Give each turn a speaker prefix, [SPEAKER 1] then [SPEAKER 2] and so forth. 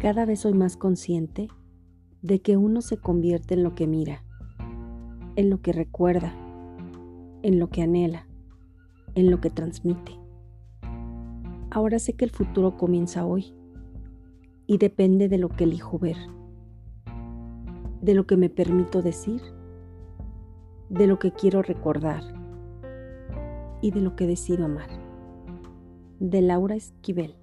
[SPEAKER 1] Cada vez soy más consciente de que uno se convierte en lo que mira, en lo que recuerda, en lo que anhela, en lo que transmite. Ahora sé que el futuro comienza hoy y depende de lo que elijo ver, de lo que me permito decir, de lo que quiero recordar y de lo que decido amar. De Laura Esquivel.